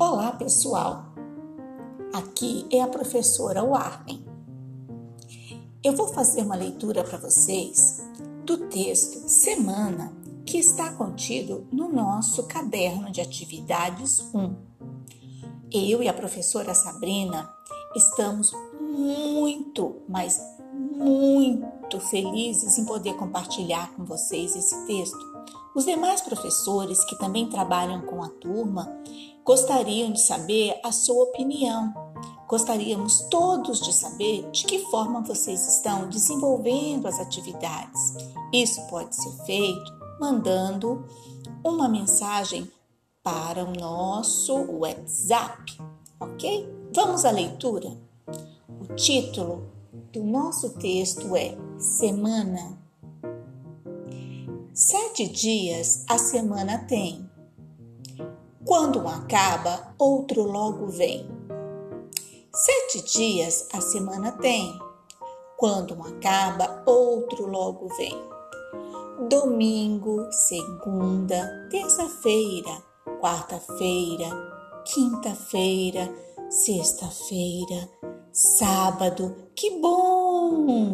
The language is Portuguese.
Olá, pessoal. Aqui é a professora Warren. Eu vou fazer uma leitura para vocês do texto Semana que está contido no nosso caderno de atividades 1. Eu e a professora Sabrina estamos muito, mas muito felizes em poder compartilhar com vocês esse texto. Os demais professores que também trabalham com a turma gostariam de saber a sua opinião. Gostaríamos todos de saber de que forma vocês estão desenvolvendo as atividades. Isso pode ser feito mandando uma mensagem para o nosso WhatsApp, ok? Vamos à leitura. O título do nosso texto é Semana. Sete dias a semana tem quando um acaba, outro logo vem. Sete dias a semana tem. Quando um acaba, outro logo vem. Domingo, segunda, terça-feira, quarta-feira, quinta-feira, sexta-feira, sábado. Que bom!